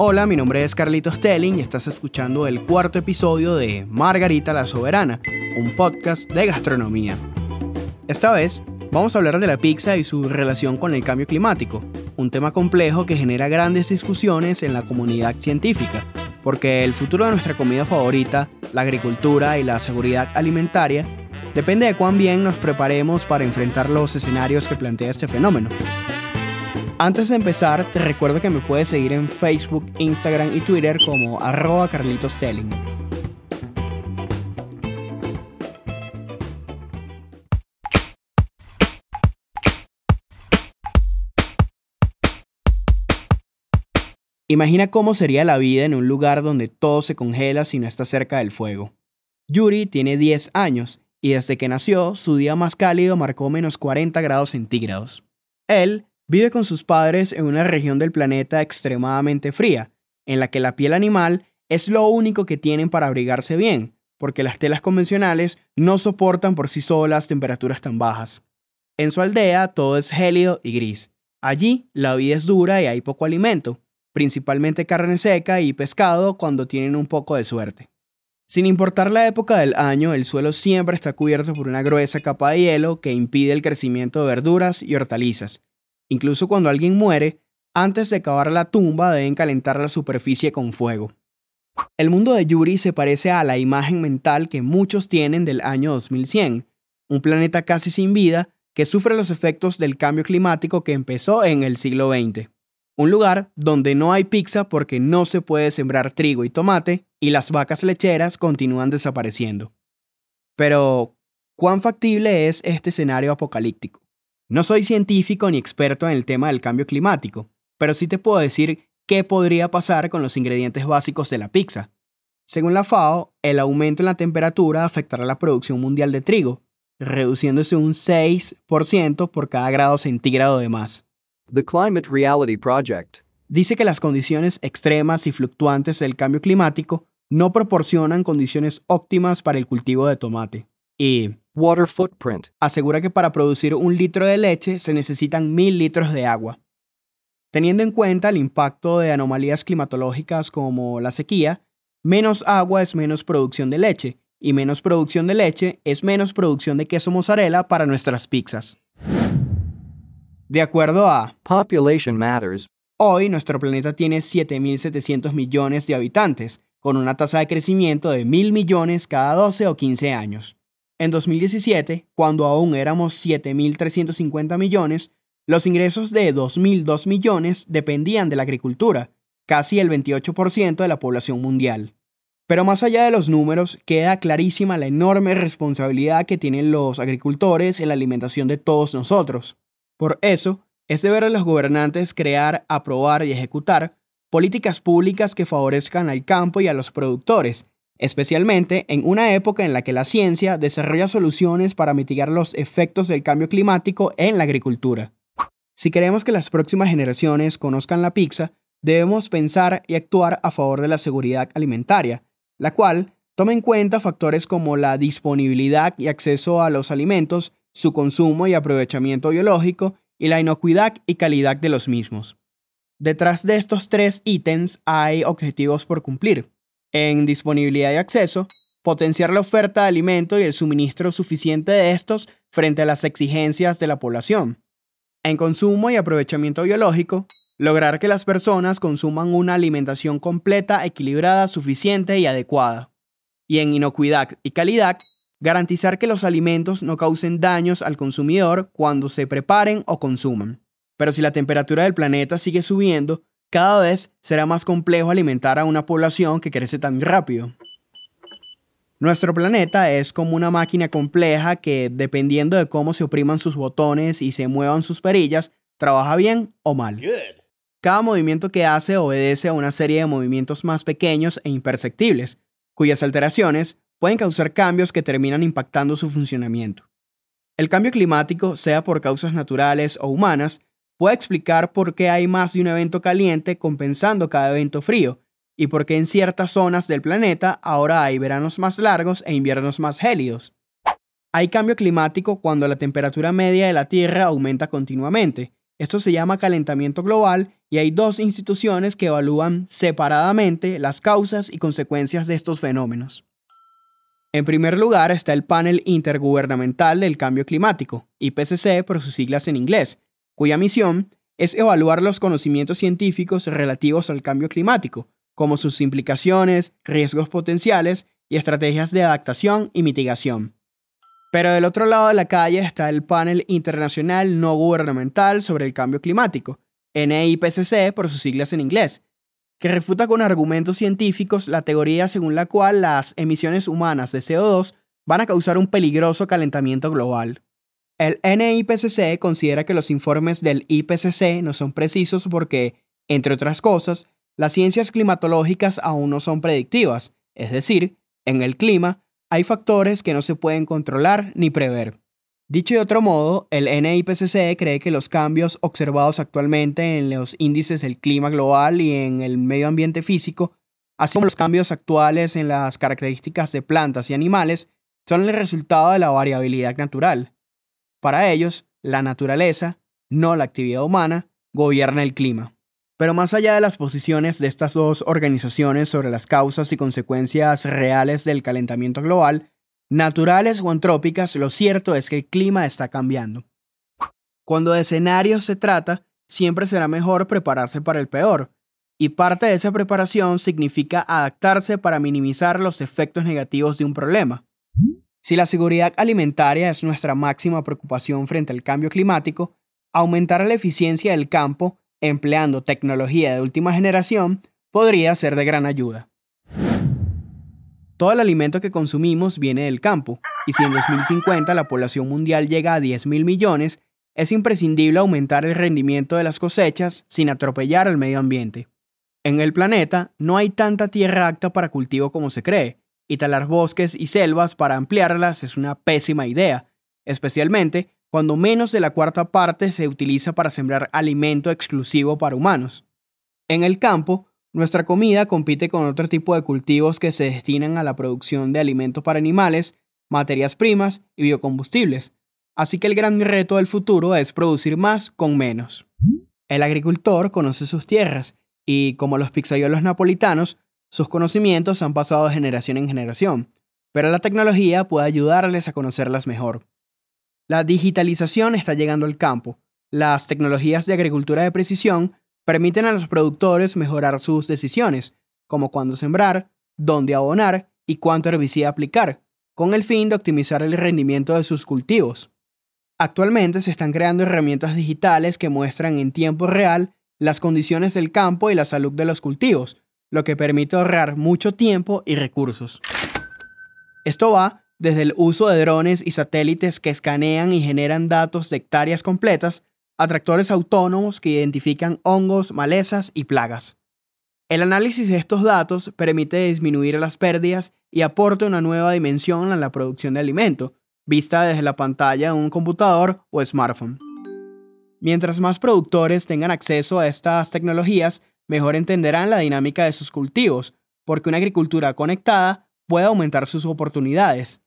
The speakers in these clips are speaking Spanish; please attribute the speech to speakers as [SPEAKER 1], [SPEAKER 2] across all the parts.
[SPEAKER 1] Hola, mi nombre es Carlitos Telling y estás escuchando el cuarto episodio de Margarita la Soberana, un podcast de gastronomía. Esta vez vamos a hablar de la pizza y su relación con el cambio climático, un tema complejo que genera grandes discusiones en la comunidad científica, porque el futuro de nuestra comida favorita, la agricultura y la seguridad alimentaria, depende de cuán bien nos preparemos para enfrentar los escenarios que plantea este fenómeno. Antes de empezar, te recuerdo que me puedes seguir en Facebook, Instagram y Twitter como arroba Carlitos Telling. Imagina cómo sería la vida en un lugar donde todo se congela si no está cerca del fuego. Yuri tiene 10 años y desde que nació su día más cálido marcó menos 40 grados centígrados. Él Vive con sus padres en una región del planeta extremadamente fría, en la que la piel animal es lo único que tienen para abrigarse bien, porque las telas convencionales no soportan por sí solas temperaturas tan bajas. En su aldea todo es gélido y gris. Allí la vida es dura y hay poco alimento, principalmente carne seca y pescado cuando tienen un poco de suerte. Sin importar la época del año, el suelo siempre está cubierto por una gruesa capa de hielo que impide el crecimiento de verduras y hortalizas, Incluso cuando alguien muere, antes de cavar la tumba deben calentar la superficie con fuego. El mundo de Yuri se parece a la imagen mental que muchos tienen del año 2100, un planeta casi sin vida que sufre los efectos del cambio climático que empezó en el siglo XX. Un lugar donde no hay pizza porque no se puede sembrar trigo y tomate y las vacas lecheras continúan desapareciendo. Pero, ¿cuán factible es este escenario apocalíptico? No soy científico ni experto en el tema del cambio climático, pero sí te puedo decir qué podría pasar con los ingredientes básicos de la pizza. Según la FAO, el aumento en la temperatura afectará la producción mundial de trigo, reduciéndose un 6% por cada grado centígrado de más.
[SPEAKER 2] The Climate Reality Project
[SPEAKER 1] dice que las condiciones extremas y fluctuantes del cambio climático no proporcionan condiciones óptimas para el cultivo de tomate. Y
[SPEAKER 2] Water footprint.
[SPEAKER 1] Asegura que para producir un litro de leche se necesitan mil litros de agua. Teniendo en cuenta el impacto de anomalías climatológicas como la sequía, menos agua es menos producción de leche, y menos producción de leche es menos producción de queso mozzarella para nuestras pizzas. De acuerdo a
[SPEAKER 2] Population Matters,
[SPEAKER 1] hoy nuestro planeta tiene 7.700 millones de habitantes, con una tasa de crecimiento de 1.000 millones cada 12 o 15 años. En 2017, cuando aún éramos 7.350 millones, los ingresos de 2.002 millones dependían de la agricultura, casi el 28% de la población mundial. Pero más allá de los números, queda clarísima la enorme responsabilidad que tienen los agricultores en la alimentación de todos nosotros. Por eso, es deber de los gobernantes crear, aprobar y ejecutar políticas públicas que favorezcan al campo y a los productores, especialmente en una época en la que la ciencia desarrolla soluciones para mitigar los efectos del cambio climático en la agricultura. Si queremos que las próximas generaciones conozcan la pizza, debemos pensar y actuar a favor de la seguridad alimentaria, la cual toma en cuenta factores como la disponibilidad y acceso a los alimentos, su consumo y aprovechamiento biológico, y la inocuidad y calidad de los mismos. Detrás de estos tres ítems hay objetivos por cumplir en disponibilidad y acceso, potenciar la oferta de alimento y el suministro suficiente de estos frente a las exigencias de la población. En consumo y aprovechamiento biológico, lograr que las personas consuman una alimentación completa, equilibrada, suficiente y adecuada. Y en inocuidad y calidad, garantizar que los alimentos no causen daños al consumidor cuando se preparen o consuman. Pero si la temperatura del planeta sigue subiendo, cada vez será más complejo alimentar a una población que crece tan rápido. Nuestro planeta es como una máquina compleja que, dependiendo de cómo se opriman sus botones y se muevan sus perillas, trabaja bien o mal. Cada movimiento que hace obedece a una serie de movimientos más pequeños e imperceptibles, cuyas alteraciones pueden causar cambios que terminan impactando su funcionamiento. El cambio climático, sea por causas naturales o humanas, puede explicar por qué hay más de un evento caliente compensando cada evento frío, y por qué en ciertas zonas del planeta ahora hay veranos más largos e inviernos más gélidos. Hay cambio climático cuando la temperatura media de la Tierra aumenta continuamente, Esto se llama calentamiento global y hay dos instituciones que evalúan separadamente las causas y consecuencias de estos fenómenos. En primer lugar está el Panel Intergubernamental del Cambio Climático, IPCC por sus siglas en inglés, cuya misión es evaluar los conocimientos científicos relativos al cambio climático, como sus implicaciones, riesgos potenciales y estrategias de adaptación y mitigación. Pero del otro lado de la calle está el Panel Internacional No Gubernamental sobre el Cambio Climático, NIPCC por sus siglas en inglés, que refuta con argumentos científicos la teoría según la cual las emisiones humanas de CO2 van a causar un peligroso calentamiento global. El NIPCC considera que los informes del IPCC no son precisos porque, entre otras cosas, las ciencias climatológicas aún no son predictivas, es decir, en el clima hay factores que no se pueden controlar ni prever. Dicho de otro modo, el NIPCC cree que los cambios observados actualmente en los índices del clima global y en el medio ambiente físico, así como los cambios actuales en las características de plantas y animales, son el resultado de la variabilidad natural. Para ellos, la naturaleza, no la actividad humana, gobierna el clima. Pero más allá de las posiciones de estas dos organizaciones sobre las causas y consecuencias reales del calentamiento global, naturales o antrópicas, lo cierto es que el clima está cambiando. Cuando de escenarios se trata, siempre será mejor prepararse para el peor, y parte de esa preparación significa adaptarse para minimizar los efectos negativos de un problema. Si la seguridad alimentaria es nuestra máxima preocupación frente al cambio climático, aumentar la eficiencia del campo empleando tecnología de última generación, podría ser de gran ayuda. Todo el alimento que consumimos viene del campo, y si en 2050 la población mundial llega a 10.000 millones, es imprescindible aumentar el rendimiento de las cosechas sin atropellar al medio ambiente. En el planeta no hay tanta tierra apta para cultivo como se cree, y talar bosques y selvas para ampliarlas es una pésima idea, especialmente cuando menos de la cuarta parte se utiliza para sembrar alimento exclusivo para humanos. En el campo, nuestra comida compite con otro tipo de cultivos que se destinan a la producción de alimentos para animales, materias primas y biocombustibles, así que el gran reto del futuro es producir más con menos. El agricultor conoce sus tierras y, como los pizzaiolos napolitanos, sus conocimientos han pasado de generación en generación, pero la tecnología puede ayudarles a conocerlas mejor. La digitalización está llegando al campo. Las tecnologías de agricultura de precisión permiten a los productores mejorar sus decisiones, como cuándo sembrar, dónde abonar y cuánto herbicida aplicar, con el fin de optimizar el rendimiento de sus cultivos. Actualmente se están creando herramientas digitales que muestran en tiempo real las condiciones del campo y la salud de los cultivos, lo que permite ahorrar mucho tiempo y recursos. Esto va desde el uso de drones y satélites que escanean y generan datos de hectáreas completas, a tractores autónomos que identifican hongos, malezas y plagas. El análisis de estos datos permite disminuir las pérdidas y aporta una nueva dimensión a la producción de alimento, vista desde la pantalla de un computador o smartphone. Mientras más productores tengan acceso a estas tecnologías, mejor entenderán la dinámica de sus cultivos, porque una agricultura conectada puede aumentar sus oportunidades.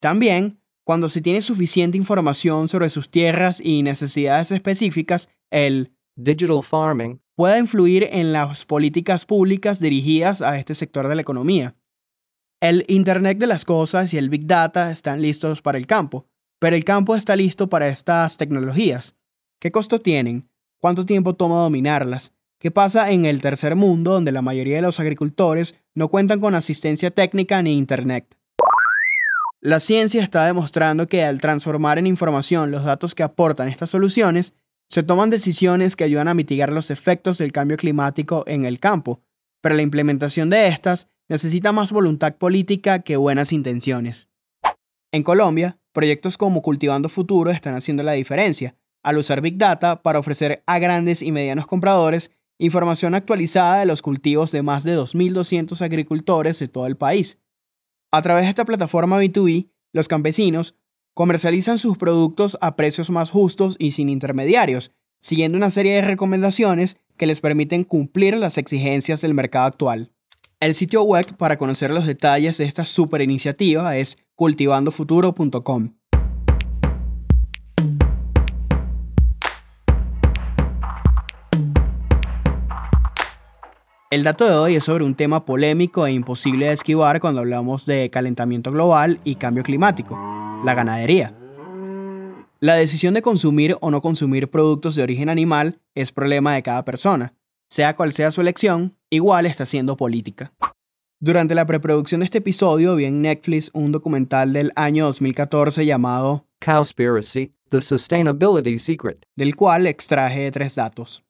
[SPEAKER 1] También, cuando se tiene suficiente información sobre sus tierras y necesidades específicas, el
[SPEAKER 2] digital farming
[SPEAKER 1] puede influir en las políticas públicas dirigidas a este sector de la economía. El Internet de las Cosas y el Big Data están listos para el campo, pero el campo está listo para estas tecnologías. ¿Qué costo tienen? ¿Cuánto tiempo toma dominarlas? ¿Qué pasa en el tercer mundo donde la mayoría de los agricultores no cuentan con asistencia técnica ni Internet? La ciencia está demostrando que al transformar en información los datos que aportan estas soluciones, se toman decisiones que ayudan a mitigar los efectos del cambio climático en el campo, pero la implementación de estas necesita más voluntad política que buenas intenciones. En Colombia, proyectos como Cultivando Futuro están haciendo la diferencia, al usar Big Data para ofrecer a grandes y medianos compradores información actualizada de los cultivos de más de 2.200 agricultores de todo el país. A través de esta plataforma B2B, los campesinos comercializan sus productos a precios más justos y sin intermediarios, siguiendo una serie de recomendaciones que les permiten cumplir las exigencias del mercado actual. El sitio web para conocer los detalles de esta super iniciativa es cultivandofuturo.com. El dato de hoy es sobre un tema polémico e imposible de esquivar cuando hablamos de calentamiento global y cambio climático, la ganadería. La decisión de consumir o no consumir productos de origen animal es problema de cada persona. Sea cual sea su elección, igual está siendo política. Durante la preproducción de este episodio vi en Netflix un documental del año 2014 llamado
[SPEAKER 2] Cowspiracy, The Sustainability Secret.
[SPEAKER 1] del cual extraje tres datos.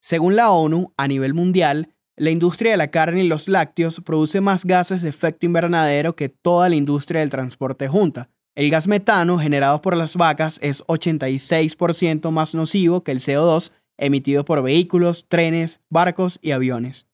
[SPEAKER 1] Según la ONU, a nivel mundial, la industria de la carne y los lácteos produce más gases de efecto invernadero que toda la industria del transporte junta. El gas metano generado por las vacas es 86% más nocivo que el CO2 emitido por vehículos, trenes, barcos y aviones.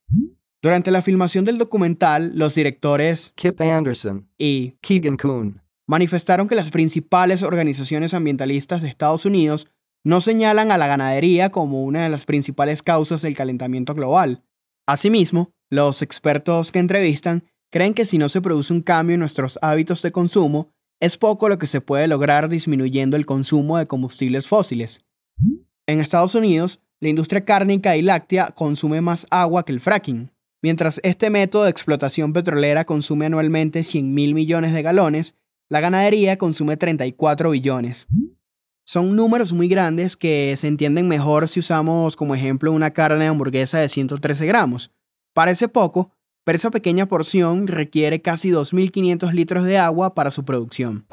[SPEAKER 1] Durante la filmación del documental, los directores
[SPEAKER 2] Kip Anderson,
[SPEAKER 1] y
[SPEAKER 2] Keegan Kuhn,
[SPEAKER 1] manifestaron que las principales organizaciones ambientalistas de Estados Unidos no señalan a la ganadería como una de las principales causas del calentamiento global. Asimismo, los expertos que entrevistan creen que si no se produce un cambio en nuestros hábitos de consumo, es poco lo que se puede lograr disminuyendo el consumo de combustibles fósiles. En Estados Unidos, la industria cárnica y láctea consume más agua que el fracking. Mientras este método de explotación petrolera consume anualmente 100 mil millones de galones, la ganadería consume 34 billones. Son números muy grandes que se entienden mejor si usamos como ejemplo una carne de hamburguesa de 113 gramos. Parece poco, pero esa pequeña porción requiere casi 2.500 litros de agua para su producción.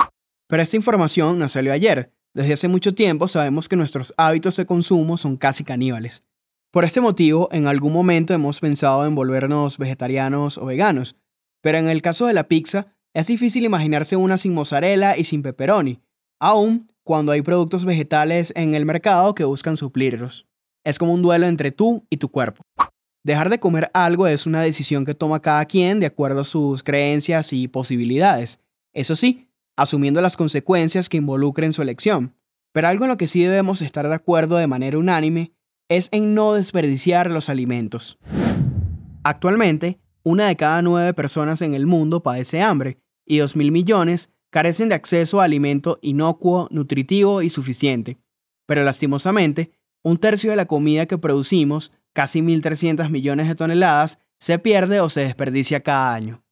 [SPEAKER 1] Pero esta información no salió ayer. Desde hace mucho tiempo sabemos que nuestros hábitos de consumo son casi caníbales. Por este motivo, en algún momento hemos pensado en volvernos vegetarianos o veganos, pero en el caso de la pizza, es difícil imaginarse una sin mozzarella y sin pepperoni, aún cuando hay productos vegetales en el mercado que buscan suplirlos. Es como un duelo entre tú y tu cuerpo. Dejar de comer algo es una decisión que toma cada quien de acuerdo a sus creencias y posibilidades. Eso sí, asumiendo las consecuencias que involucren su elección. Pero algo en lo que sí debemos estar de acuerdo de manera unánime es en no desperdiciar los alimentos. Actualmente, una de cada nueve personas en el mundo padece hambre y 2.000 millones carecen de acceso a alimento inocuo, nutritivo y suficiente. Pero lastimosamente, un tercio de la comida que producimos, casi 1.300 millones de toneladas, se pierde o se desperdicia cada año.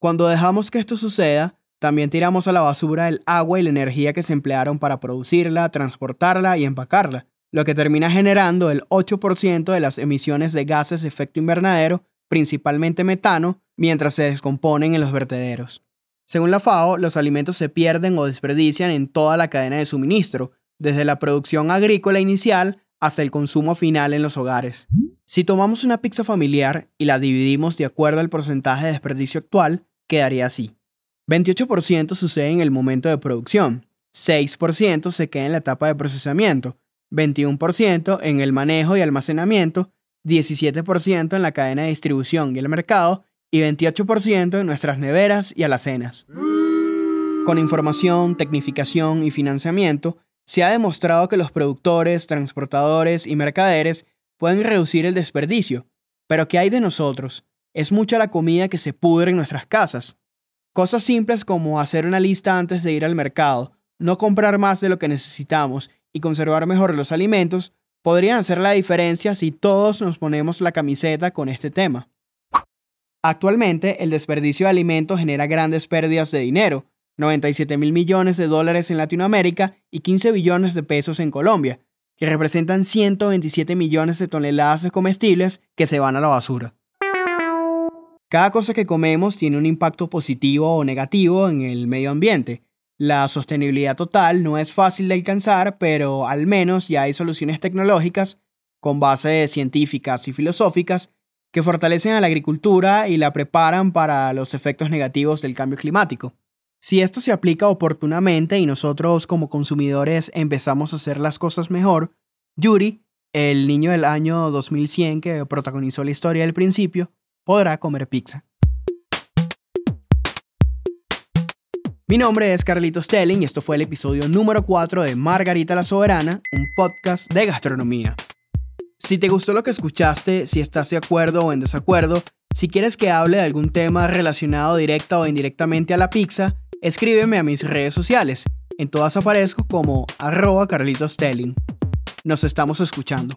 [SPEAKER 1] Cuando dejamos que esto suceda, también tiramos a la basura el agua y la energía que se emplearon para producirla, transportarla y empacarla, lo que termina generando el 8% de las emisiones de gases de efecto invernadero, principalmente metano, mientras se descomponen en los vertederos. Según la FAO, los alimentos se pierden o desperdician en toda la cadena de suministro, desde la producción agrícola inicial hasta el consumo final en los hogares. Si tomamos una pizza familiar y la dividimos de acuerdo al porcentaje de desperdicio actual, quedaría así. 28% sucede en el momento de producción, 6% se queda en la etapa de procesamiento, 21% en el manejo y almacenamiento, 17% en la cadena de distribución y el mercado y 28% en nuestras neveras y alacenas. Con información, tecnificación y financiamiento, se ha demostrado que los productores, transportadores y mercaderes pueden reducir el desperdicio. Pero ¿qué hay de nosotros? Es mucha la comida que se pudre en nuestras casas. Cosas simples como hacer una lista antes de ir al mercado, no comprar más de lo que necesitamos y conservar mejor los alimentos podrían hacer la diferencia si todos nos ponemos la camiseta con este tema. Actualmente, el desperdicio de alimentos genera grandes pérdidas de dinero, 97 mil millones de dólares en Latinoamérica y 15 billones de pesos en Colombia, que representan 127 millones de toneladas de comestibles que se van a la basura. Cada cosa que comemos tiene un impacto positivo o negativo en el medio ambiente. La sostenibilidad total no es fácil de alcanzar, pero al menos ya hay soluciones tecnológicas, con bases científicas y filosóficas, que fortalecen a la agricultura y la preparan para los efectos negativos del cambio climático. Si esto se aplica oportunamente y nosotros como consumidores empezamos a hacer las cosas mejor, Yuri, el niño del año 2100 que protagonizó la historia del principio, podrá comer pizza. Mi nombre es Carlitos Stelling y esto fue el episodio número 4 de Margarita la Soberana, un podcast de gastronomía. Si te gustó lo que escuchaste, si estás de acuerdo o en desacuerdo, si quieres que hable de algún tema relacionado directa o indirectamente a la pizza, escríbeme a mis redes sociales. En todas aparezco como arroba Carlitos Telling. Nos estamos escuchando.